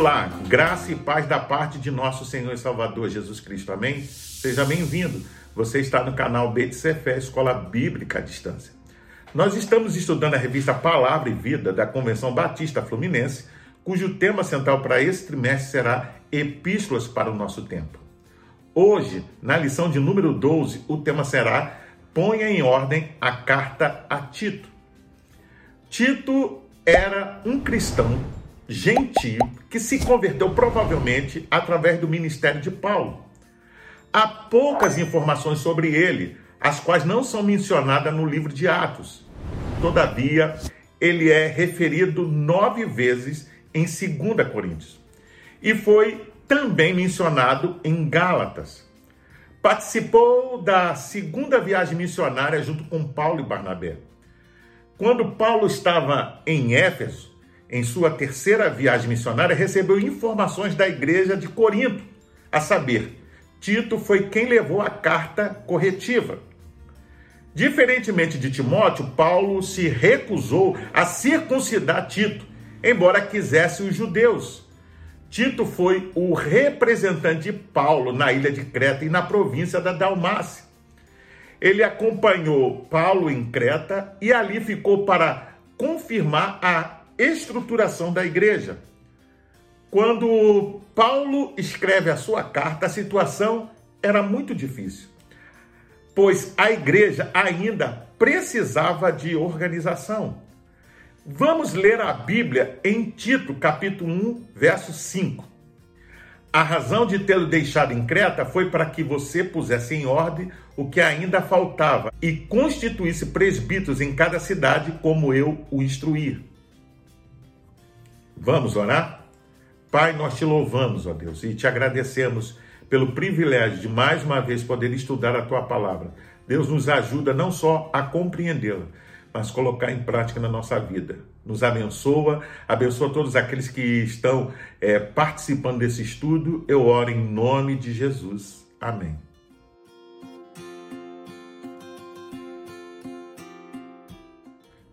Olá, graça e paz da parte de nosso Senhor e Salvador Jesus Cristo. Amém? Seja bem-vindo. Você está no canal Cefé, Escola Bíblica à Distância. Nós estamos estudando a revista Palavra e Vida da Convenção Batista Fluminense, cujo tema central para esse trimestre será Epístolas para o nosso tempo. Hoje, na lição de número 12, o tema será Ponha em ordem a carta a Tito. Tito era um cristão gentio que se converteu provavelmente através do ministério de Paulo. Há poucas informações sobre ele, as quais não são mencionadas no livro de Atos. Todavia, ele é referido nove vezes em 2 Coríntios e foi também mencionado em Gálatas. Participou da segunda viagem missionária junto com Paulo e Barnabé. Quando Paulo estava em Éfeso, em sua terceira viagem missionária, recebeu informações da igreja de Corinto, a saber, Tito foi quem levou a carta corretiva. Diferentemente de Timóteo, Paulo se recusou a circuncidar Tito, embora quisesse os judeus. Tito foi o representante de Paulo na ilha de Creta e na província da Dalmácia. Ele acompanhou Paulo em Creta e ali ficou para confirmar a estruturação da igreja. Quando Paulo escreve a sua carta, a situação era muito difícil, pois a igreja ainda precisava de organização. Vamos ler a Bíblia em Tito, capítulo 1, verso 5. A razão de tê-lo deixado em Creta foi para que você pusesse em ordem o que ainda faltava e constituísse presbíteros em cada cidade, como eu o instruir. Vamos orar? Pai, nós te louvamos, ó Deus, e te agradecemos pelo privilégio de mais uma vez poder estudar a tua palavra. Deus nos ajuda não só a compreendê-la, mas colocar em prática na nossa vida. Nos abençoa, abençoa todos aqueles que estão é, participando desse estudo. Eu oro em nome de Jesus. Amém.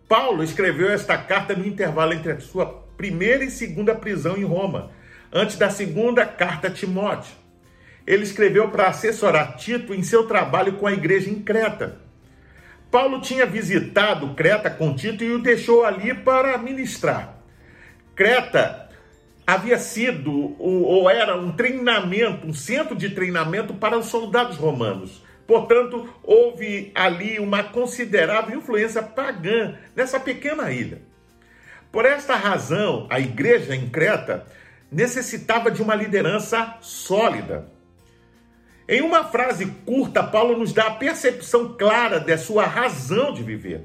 Paulo escreveu esta carta no intervalo entre a sua primeira e segunda prisão em Roma, antes da segunda carta a Timóteo. Ele escreveu para assessorar Tito em seu trabalho com a igreja em Creta. Paulo tinha visitado Creta com Tito e o deixou ali para ministrar. Creta havia sido ou era um treinamento, um centro de treinamento para os soldados romanos. Portanto, houve ali uma considerável influência pagã nessa pequena ilha. Por esta razão, a igreja em Creta necessitava de uma liderança sólida. Em uma frase curta, Paulo nos dá a percepção clara da sua razão de viver.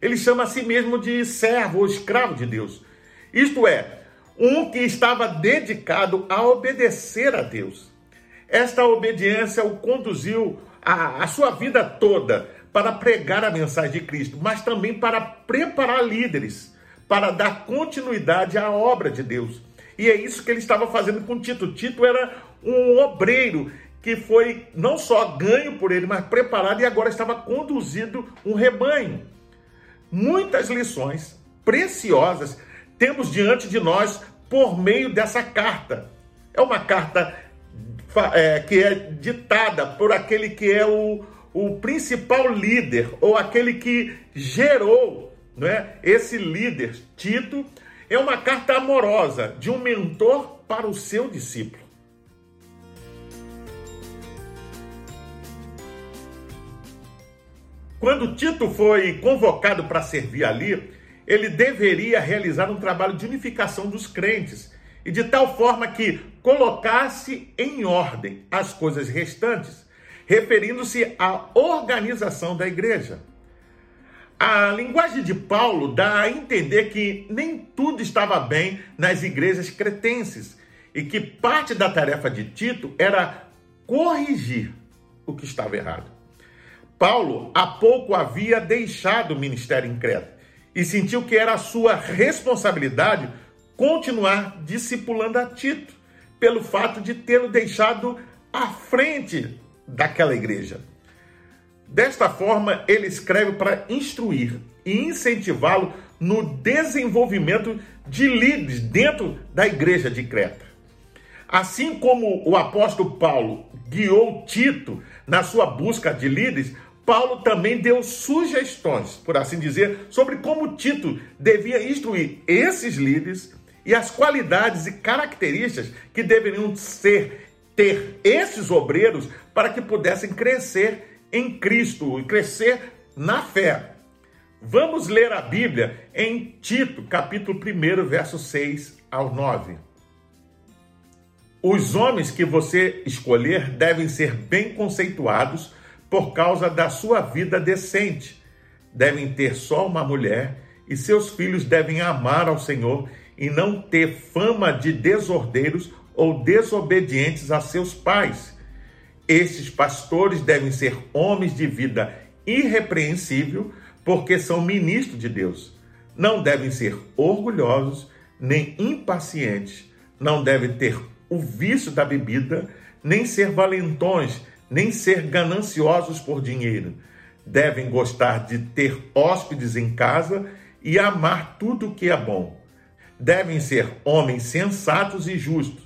Ele chama a si mesmo de servo ou escravo de Deus. Isto é, um que estava dedicado a obedecer a Deus. Esta obediência o conduziu a, a sua vida toda para pregar a mensagem de Cristo, mas também para preparar líderes para dar continuidade à obra de Deus. E é isso que ele estava fazendo com Tito. Tito era um obreiro que foi não só ganho por ele, mas preparado e agora estava conduzindo um rebanho. Muitas lições preciosas temos diante de nós por meio dessa carta. É uma carta é, que é ditada por aquele que é o, o principal líder, ou aquele que gerou não é? Esse líder, Tito, é uma carta amorosa de um mentor para o seu discípulo. Quando Tito foi convocado para servir ali, ele deveria realizar um trabalho de unificação dos crentes e de tal forma que colocasse em ordem as coisas restantes, referindo-se à organização da igreja. A linguagem de Paulo dá a entender que nem tudo estava bem nas igrejas cretenses e que parte da tarefa de Tito era corrigir o que estava errado. Paulo há pouco havia deixado o ministério em Creta e sentiu que era sua responsabilidade continuar discipulando a Tito, pelo fato de tê-lo deixado à frente daquela igreja. Desta forma, ele escreve para instruir e incentivá-lo no desenvolvimento de líderes dentro da igreja de Creta. Assim como o apóstolo Paulo guiou Tito na sua busca de líderes, Paulo também deu sugestões, por assim dizer, sobre como Tito devia instruir esses líderes e as qualidades e características que deveriam ser ter esses obreiros para que pudessem crescer em Cristo e crescer na fé. Vamos ler a Bíblia em Tito, capítulo 1, verso 6 ao 9. Os homens que você escolher devem ser bem conceituados por causa da sua vida decente. Devem ter só uma mulher e seus filhos devem amar ao Senhor e não ter fama de desordeiros ou desobedientes a seus pais. Esses pastores devem ser homens de vida irrepreensível, porque são ministros de Deus. Não devem ser orgulhosos nem impacientes, não devem ter o vício da bebida, nem ser valentões, nem ser gananciosos por dinheiro. Devem gostar de ter hóspedes em casa e amar tudo o que é bom. Devem ser homens sensatos e justos.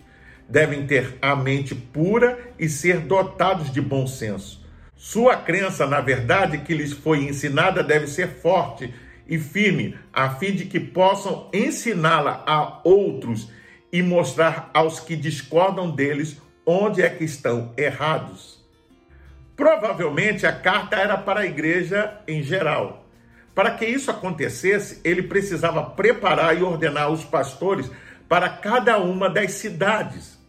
Devem ter a mente pura e ser dotados de bom senso. Sua crença na verdade que lhes foi ensinada deve ser forte e firme, a fim de que possam ensiná-la a outros e mostrar aos que discordam deles onde é que estão errados. Provavelmente a carta era para a igreja em geral. Para que isso acontecesse, ele precisava preparar e ordenar os pastores para cada uma das cidades.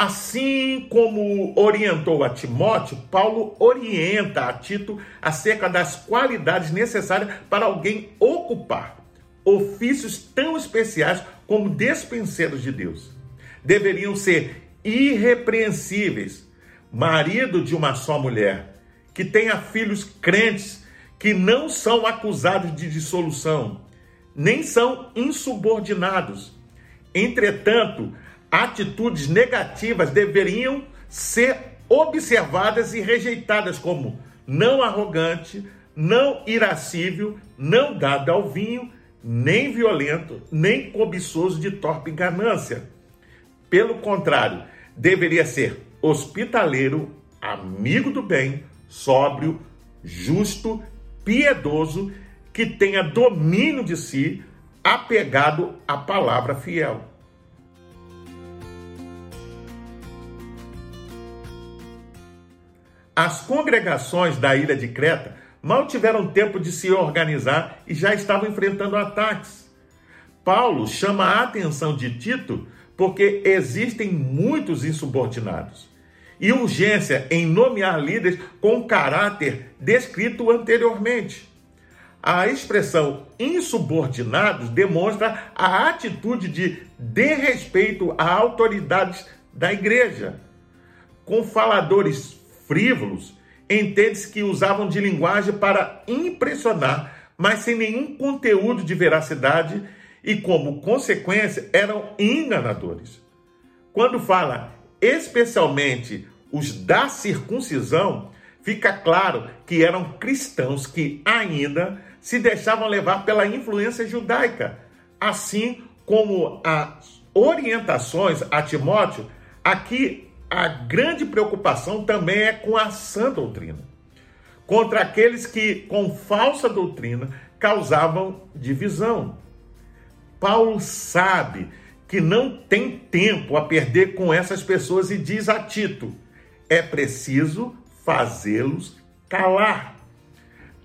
Assim como orientou a Timóteo, Paulo orienta a Tito acerca das qualidades necessárias para alguém ocupar ofícios tão especiais como despenseiros de Deus. Deveriam ser irrepreensíveis, marido de uma só mulher, que tenha filhos crentes que não são acusados de dissolução, nem são insubordinados. Entretanto, atitudes negativas deveriam ser observadas e rejeitadas como não arrogante, não irascível, não dado ao vinho, nem violento, nem cobiçoso de torpe ganância. Pelo contrário, deveria ser hospitaleiro, amigo do bem, sóbrio, justo, piedoso, que tenha domínio de si, apegado à palavra fiel. As congregações da ilha de Creta mal tiveram tempo de se organizar e já estavam enfrentando ataques. Paulo chama a atenção de Tito porque existem muitos insubordinados e urgência em nomear líderes com caráter descrito anteriormente. A expressão insubordinados demonstra a atitude de desrespeito a autoridades da igreja. Com faladores frívolos, entende-se que usavam de linguagem para impressionar, mas sem nenhum conteúdo de veracidade e, como consequência, eram enganadores. Quando fala especialmente os da circuncisão, fica claro que eram cristãos que ainda se deixavam levar pela influência judaica, assim como as orientações a Timóteo, aqui a grande preocupação também é com a sã doutrina, contra aqueles que, com falsa doutrina, causavam divisão. Paulo sabe que não tem tempo a perder com essas pessoas e diz a Tito: é preciso fazê-los calar,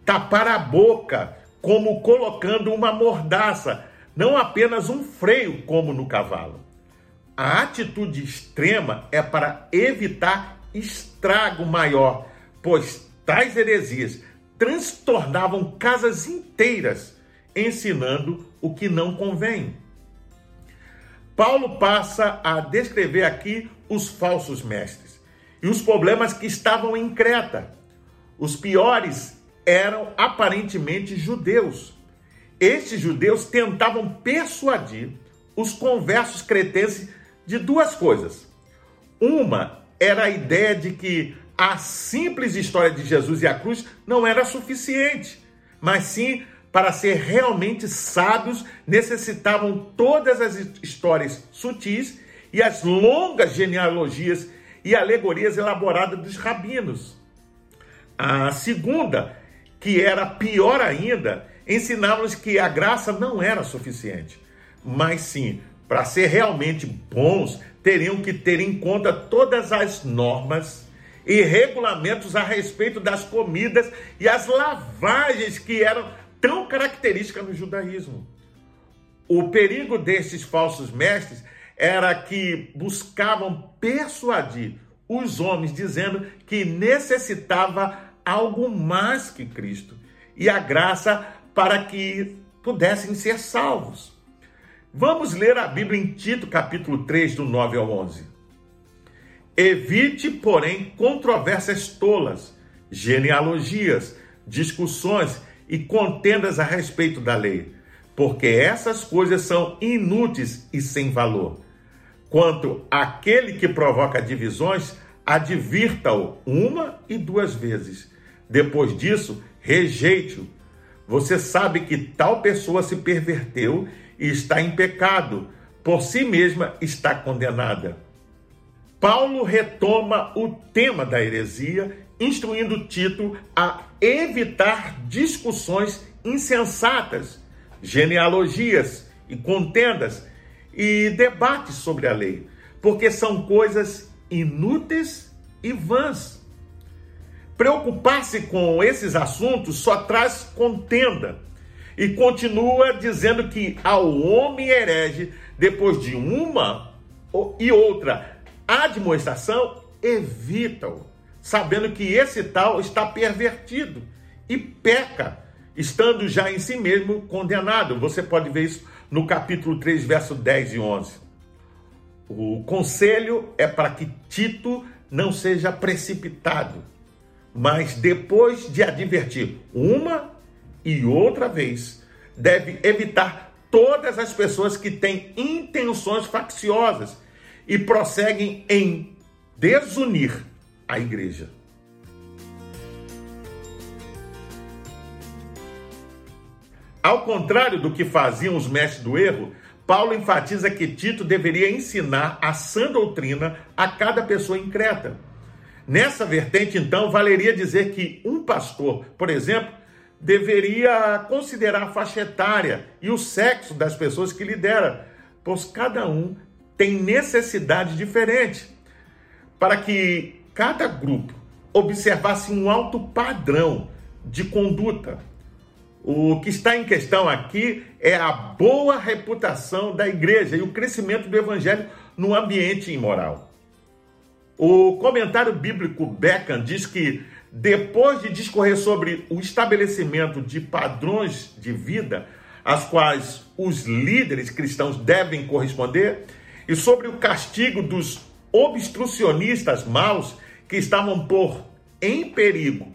tapar a boca, como colocando uma mordaça, não apenas um freio, como no cavalo. A atitude extrema é para evitar estrago maior, pois tais heresias transtornavam casas inteiras, ensinando o que não convém. Paulo passa a descrever aqui os falsos mestres e os problemas que estavam em Creta. Os piores eram aparentemente judeus. Estes judeus tentavam persuadir os conversos cretenses de duas coisas. Uma era a ideia de que a simples história de Jesus e a cruz não era suficiente, mas sim para ser realmente sábios, necessitavam todas as histórias sutis e as longas genealogias e alegorias elaboradas dos rabinos. A segunda, que era pior ainda, ensinava-nos que a graça não era suficiente, mas sim, para ser realmente bons, teriam que ter em conta todas as normas e regulamentos a respeito das comidas e as lavagens que eram tão características no judaísmo. O perigo desses falsos mestres era que buscavam persuadir os homens, dizendo que necessitava algo mais que Cristo e a graça para que pudessem ser salvos. Vamos ler a Bíblia em Tito, capítulo 3, do 9 ao 11. Evite, porém, controvérsias tolas, genealogias, discussões e contendas a respeito da lei, porque essas coisas são inúteis e sem valor. Quanto àquele que provoca divisões, advirta-o uma e duas vezes. Depois disso, rejeite-o. Você sabe que tal pessoa se perverteu e está em pecado, por si mesma está condenada. Paulo retoma o tema da heresia, instruindo Tito a evitar discussões insensatas, genealogias e contendas e debates sobre a lei, porque são coisas inúteis e vãs. Preocupar-se com esses assuntos só traz contenda. E continua dizendo que ao homem herege, depois de uma e outra admoestação, evita-o, sabendo que esse tal está pervertido e peca, estando já em si mesmo condenado. Você pode ver isso no capítulo 3, verso 10 e 11. O conselho é para que Tito não seja precipitado, mas depois de advertir uma e outra vez, deve evitar todas as pessoas que têm intenções facciosas e prosseguem em desunir a igreja. Ao contrário do que faziam os mestres do erro, Paulo enfatiza que Tito deveria ensinar a sã doutrina a cada pessoa Creta. Nessa vertente, então, valeria dizer que um pastor, por exemplo, deveria considerar a faixa etária e o sexo das pessoas que lidera, pois cada um tem necessidade diferente, para que cada grupo observasse um alto padrão de conduta o que está em questão aqui é a boa reputação da igreja e o crescimento do evangelho no ambiente imoral. O comentário bíblico Beckham diz que, depois de discorrer sobre o estabelecimento de padrões de vida, às quais os líderes cristãos devem corresponder, e sobre o castigo dos obstrucionistas maus que estavam por em perigo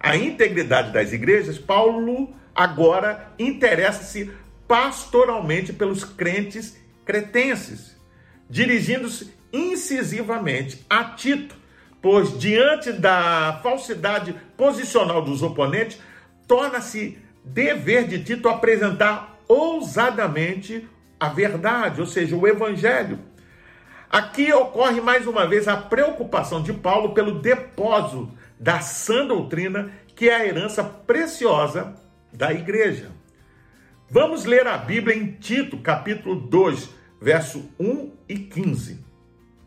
a integridade das igrejas, Paulo agora interessa-se pastoralmente pelos crentes cretenses, dirigindo-se incisivamente a Tito, pois diante da falsidade posicional dos oponentes, torna-se dever de Tito apresentar ousadamente a verdade, ou seja, o evangelho. Aqui ocorre mais uma vez a preocupação de Paulo pelo depósito da sã doutrina, que é a herança preciosa da igreja. Vamos ler a Bíblia em Tito, capítulo 2, verso 1 e 15.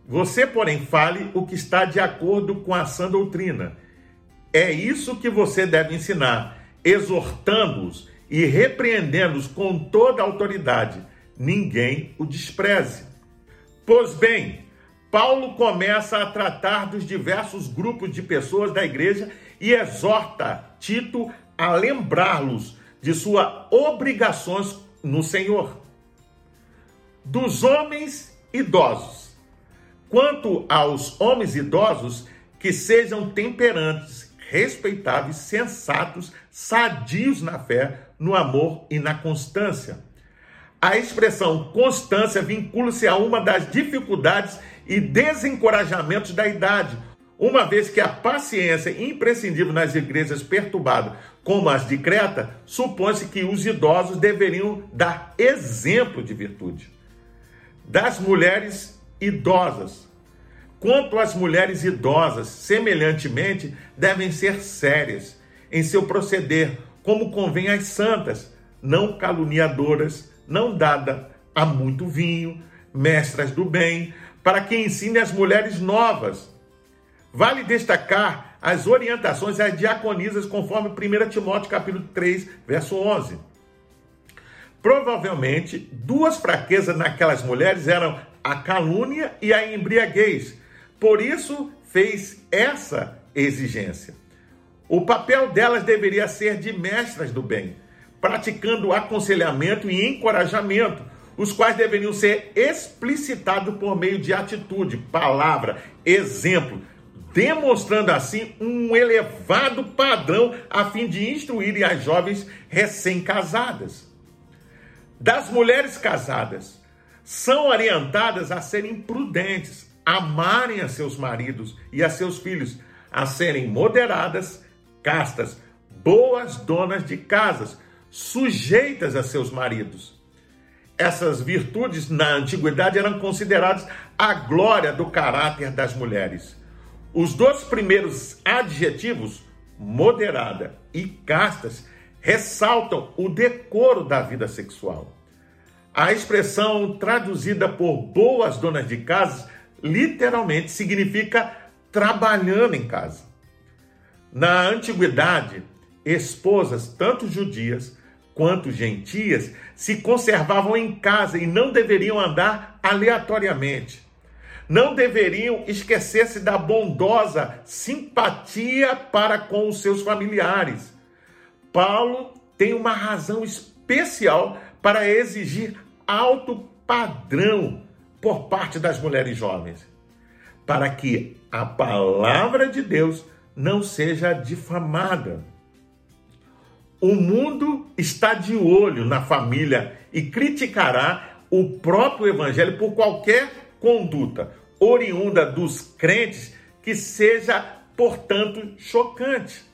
Você, porém, fale o que está de acordo com a sã doutrina. É isso que você deve ensinar, exortando-os e repreendendo-os com toda a autoridade. Ninguém o despreze. Pois bem, Paulo começa a tratar dos diversos grupos de pessoas da igreja e exorta Tito a lembrá-los de suas obrigações no Senhor. Dos homens idosos. Quanto aos homens idosos, que sejam temperantes, respeitáveis, sensatos, sadios na fé, no amor e na constância. A expressão constância vincula-se a uma das dificuldades e desencorajamentos da idade, uma vez que a paciência imprescindível nas igrejas perturbadas, como as de Creta, supõe-se que os idosos deveriam dar exemplo de virtude. Das mulheres idosas. Quanto às mulheres idosas, semelhantemente, devem ser sérias em seu proceder, como convém às santas, não caluniadoras, não dada a muito vinho, mestras do bem, para que ensine as mulheres novas. Vale destacar as orientações às diaconisas, conforme 1 Timóteo capítulo 3, verso 11. Provavelmente, duas fraquezas naquelas mulheres eram a calúnia e a embriaguez. Por isso, fez essa exigência. O papel delas deveria ser de mestras do bem, praticando aconselhamento e encorajamento, os quais deveriam ser explicitados por meio de atitude, palavra, exemplo, demonstrando assim um elevado padrão a fim de instruírem as jovens recém-casadas. Das mulheres casadas, são orientadas a serem prudentes, amarem a seus maridos e a seus filhos, a serem moderadas, castas, boas donas de casas, sujeitas a seus maridos essas virtudes na antiguidade eram consideradas a glória do caráter das mulheres. Os dois primeiros adjetivos, moderada e castas, ressaltam o decoro da vida sexual. A expressão traduzida por boas donas de casa literalmente significa trabalhando em casa. Na antiguidade, esposas, tanto judias quanto gentias, se conservavam em casa e não deveriam andar aleatoriamente. Não deveriam esquecer-se da bondosa simpatia para com os seus familiares. Paulo tem uma razão especial para exigir alto padrão por parte das mulheres jovens, para que a palavra de Deus não seja difamada. O mundo está de olho na família e criticará o próprio evangelho por qualquer conduta oriunda dos crentes que seja, portanto, chocante.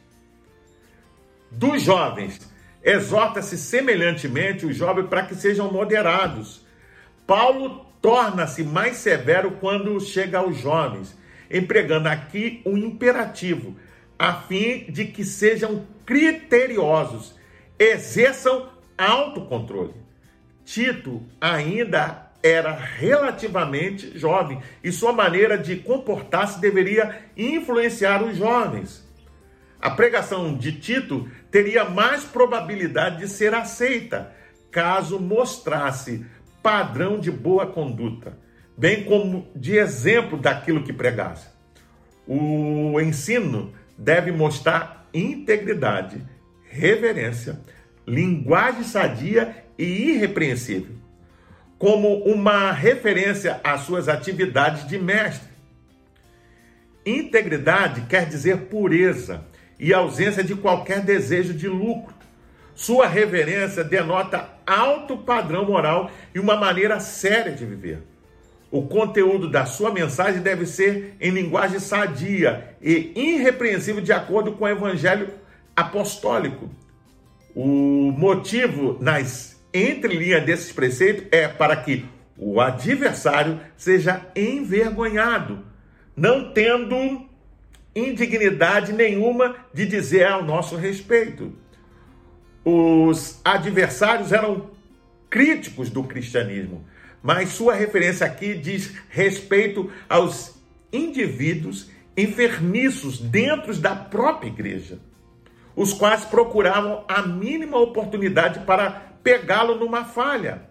Dos jovens, exorta-se semelhantemente os jovens para que sejam moderados. Paulo torna-se mais severo quando chega aos jovens, empregando aqui um imperativo a fim de que sejam criteriosos, exerçam autocontrole. Tito ainda era relativamente jovem e sua maneira de comportar-se deveria influenciar os jovens. A pregação de Tito teria mais probabilidade de ser aceita caso mostrasse padrão de boa conduta, bem como de exemplo daquilo que pregasse. O ensino deve mostrar integridade, reverência, linguagem sadia e irrepreensível, como uma referência às suas atividades de mestre. Integridade quer dizer pureza e ausência de qualquer desejo de lucro. Sua reverência denota alto padrão moral e uma maneira séria de viver. O conteúdo da sua mensagem deve ser em linguagem sadia e irrepreensível de acordo com o evangelho apostólico. O motivo nas entrelinhas desses preceitos é para que o adversário seja envergonhado, não tendo indignidade nenhuma de dizer ao nosso respeito. Os adversários eram críticos do cristianismo mas sua referência aqui diz respeito aos indivíduos enfermiços dentro da própria igreja, os quais procuravam a mínima oportunidade para pegá-lo numa falha.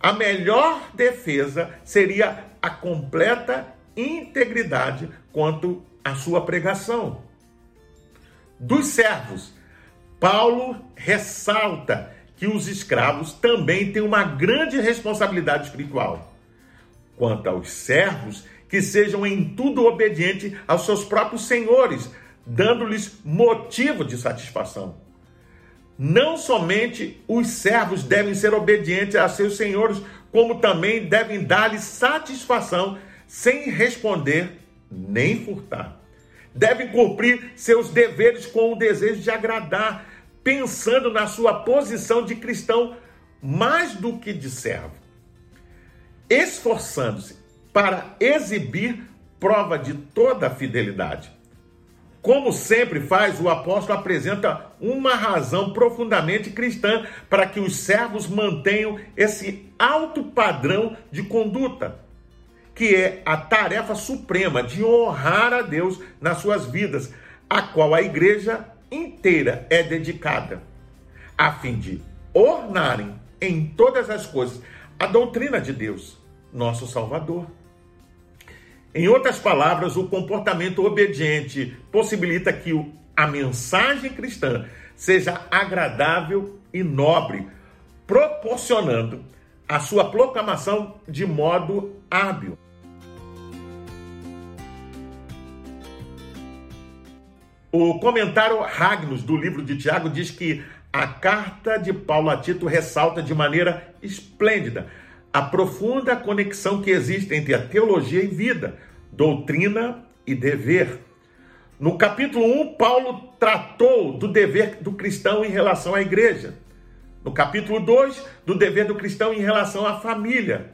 A melhor defesa seria a completa integridade quanto à sua pregação. Dos servos, Paulo ressalta que os escravos também têm uma grande responsabilidade espiritual. Quanto aos servos, que sejam em tudo obedientes aos seus próprios senhores, dando-lhes motivo de satisfação. Não somente os servos devem ser obedientes a seus senhores, como também devem dar-lhes satisfação sem responder nem furtar. devem cumprir seus deveres com o desejo de agradar, pensando na sua posição de cristão mais do que de servo, esforçando-se para exibir prova de toda a fidelidade. Como sempre faz, o apóstolo apresenta uma razão profundamente cristã para que os servos mantenham esse alto padrão de conduta, que é a tarefa suprema de honrar a Deus nas suas vidas, a qual a igreja inteira é dedicada, a fim de ornarem em todas as coisas a doutrina de Deus, nosso Salvador. Em outras palavras, o comportamento obediente possibilita que a mensagem cristã seja agradável e nobre, proporcionando a sua proclamação de modo hábil. O comentário Ragnus do livro de Tiago diz que a carta de Paulo a Tito ressalta de maneira esplêndida a profunda conexão que existe entre a teologia e vida, doutrina e dever. No capítulo 1, Paulo tratou do dever do cristão em relação à igreja. No capítulo 2, do dever do cristão em relação à família.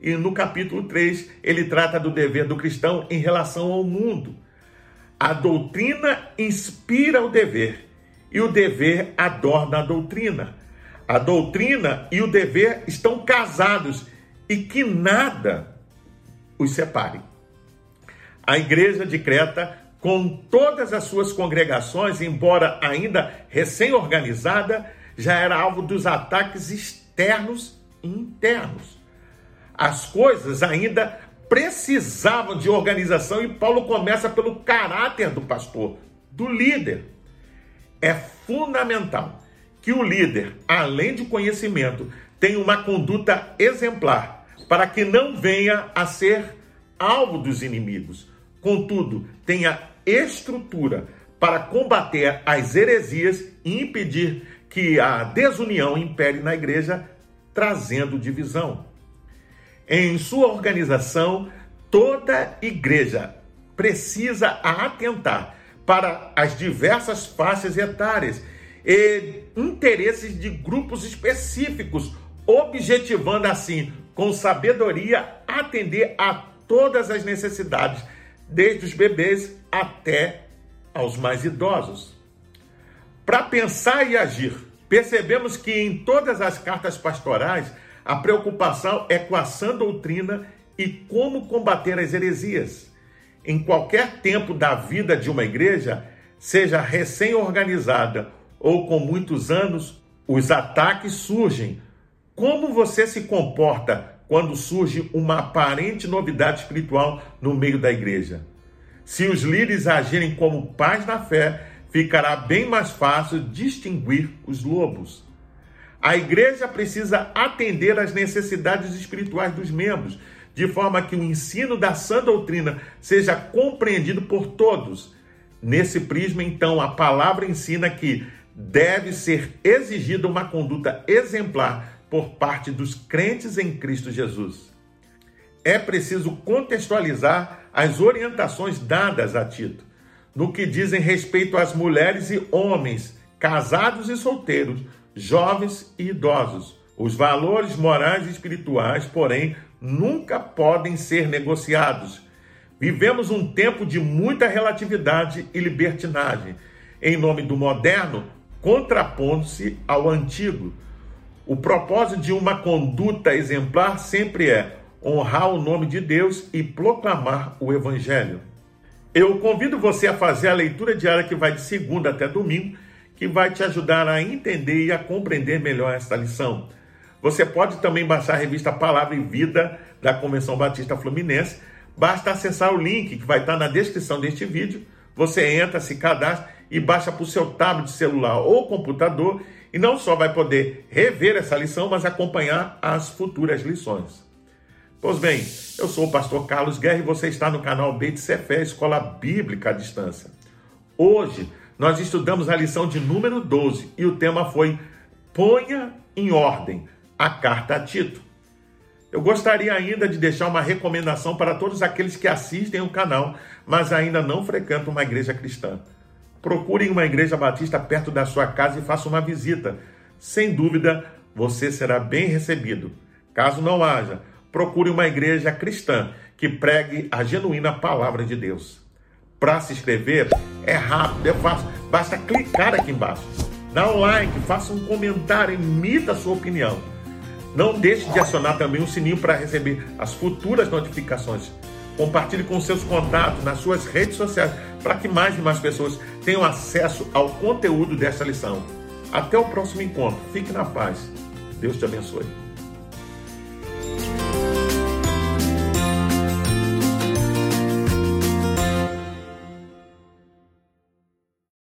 E no capítulo 3, ele trata do dever do cristão em relação ao mundo. A doutrina inspira o dever e o dever adorna a doutrina. A doutrina e o dever estão casados e que nada os separe. A igreja de Creta, com todas as suas congregações, embora ainda recém-organizada, já era alvo dos ataques externos e internos. As coisas ainda precisavam de organização e Paulo começa pelo caráter do pastor, do líder. É fundamental que o líder, além de conhecimento, tenha uma conduta exemplar, para que não venha a ser alvo dos inimigos. Contudo, tenha estrutura para combater as heresias e impedir que a desunião impere na igreja, trazendo divisão. Em sua organização, toda igreja precisa atentar para as diversas faixas etárias e interesses de grupos específicos, objetivando assim, com sabedoria, atender a todas as necessidades, desde os bebês até aos mais idosos. Para pensar e agir, percebemos que em todas as cartas pastorais a preocupação é com a sã doutrina e como combater as heresias. Em qualquer tempo da vida de uma igreja, seja recém-organizada ou com muitos anos, os ataques surgem. Como você se comporta quando surge uma aparente novidade espiritual no meio da igreja? Se os líderes agirem como pais na fé, ficará bem mais fácil distinguir os lobos. A igreja precisa atender às necessidades espirituais dos membros, de forma que o ensino da sã doutrina seja compreendido por todos. Nesse prisma, então, a palavra ensina que deve ser exigida uma conduta exemplar por parte dos crentes em Cristo Jesus. É preciso contextualizar as orientações dadas a Tito, no que dizem respeito às mulheres e homens, casados e solteiros, jovens e idosos. Os valores morais e espirituais, porém, nunca podem ser negociados. Vivemos um tempo de muita relatividade e libertinagem. Em nome do moderno, contrapondo-se ao antigo. O propósito de uma conduta exemplar sempre é honrar o nome de Deus e proclamar o Evangelho. Eu convido você a fazer a leitura diária que vai de segunda até domingo, que vai te ajudar a entender e a compreender melhor esta lição. Você pode também baixar a revista Palavra e Vida da Convenção Batista Fluminense. Basta acessar o link que vai estar na descrição deste vídeo. Você entra, se cadastra e baixa para o seu tablet, celular ou computador e não só vai poder rever essa lição, mas acompanhar as futuras lições. Pois bem, eu sou o pastor Carlos Guerra e você está no canal Beit Cefé, Escola Bíblica à Distância. Hoje nós estudamos a lição de número 12 e o tema foi Ponha em ordem a carta a Tito. Eu gostaria ainda de deixar uma recomendação para todos aqueles que assistem o canal, mas ainda não frequentam uma igreja cristã. Procurem uma igreja batista perto da sua casa e façam uma visita. Sem dúvida, você será bem recebido. Caso não haja, procure uma igreja cristã que pregue a genuína palavra de Deus. Para se inscrever, é rápido, é fácil, basta clicar aqui embaixo. Dá um like, faça um comentário, emita a sua opinião. Não deixe de acionar também o sininho para receber as futuras notificações. Compartilhe com seus contatos nas suas redes sociais para que mais e mais pessoas tenham acesso ao conteúdo desta lição. Até o próximo encontro. Fique na paz. Deus te abençoe.